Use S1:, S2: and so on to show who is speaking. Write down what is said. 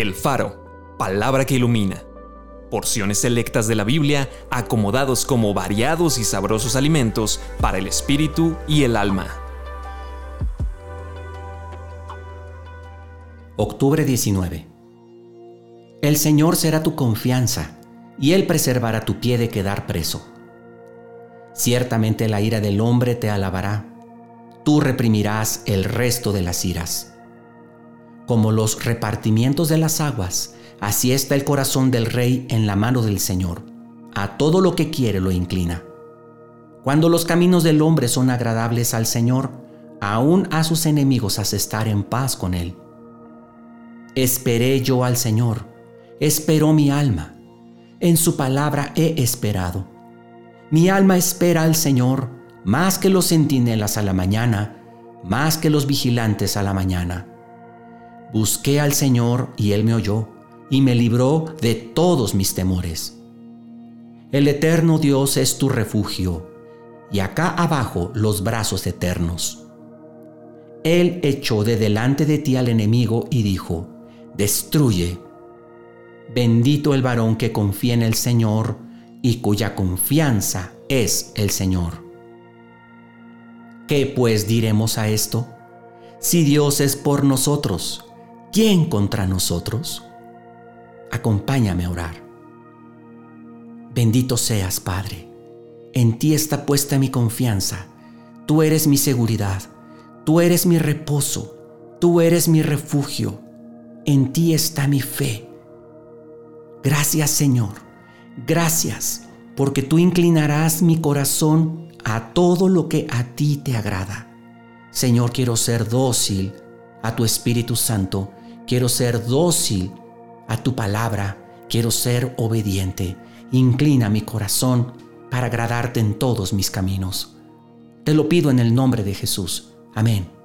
S1: El Faro, palabra que ilumina. Porciones selectas de la Biblia acomodados como variados y sabrosos alimentos para el espíritu y el alma.
S2: Octubre 19. El Señor será tu confianza, y Él preservará tu pie de quedar preso. Ciertamente la ira del hombre te alabará, tú reprimirás el resto de las iras. Como los repartimientos de las aguas, así está el corazón del rey en la mano del Señor. A todo lo que quiere lo inclina. Cuando los caminos del hombre son agradables al Señor, aún a sus enemigos hace estar en paz con él. Esperé yo al Señor, esperó mi alma, en su palabra he esperado. Mi alma espera al Señor más que los centinelas a la mañana, más que los vigilantes a la mañana Busqué al Señor y Él me oyó y me libró de todos mis temores. El eterno Dios es tu refugio y acá abajo los brazos eternos. Él echó de delante de ti al enemigo y dijo, destruye. Bendito el varón que confía en el Señor y cuya confianza es el Señor. ¿Qué pues diremos a esto? Si Dios es por nosotros, ¿quién contra nosotros? Acompáñame a orar. Bendito seas, Padre. En ti está puesta mi confianza. Tú eres mi seguridad. Tú eres mi reposo. Tú eres mi refugio. En ti está mi fe. Gracias, Señor. Gracias, porque tú inclinarás mi corazón a todo lo que a ti te agrada. Señor, quiero ser dócil a tu Espíritu Santo Quiero ser dócil a tu palabra. Quiero ser obediente. Inclina mi corazón para agradarte en todos mis caminos. Te lo pido en el nombre de Jesús. Amén.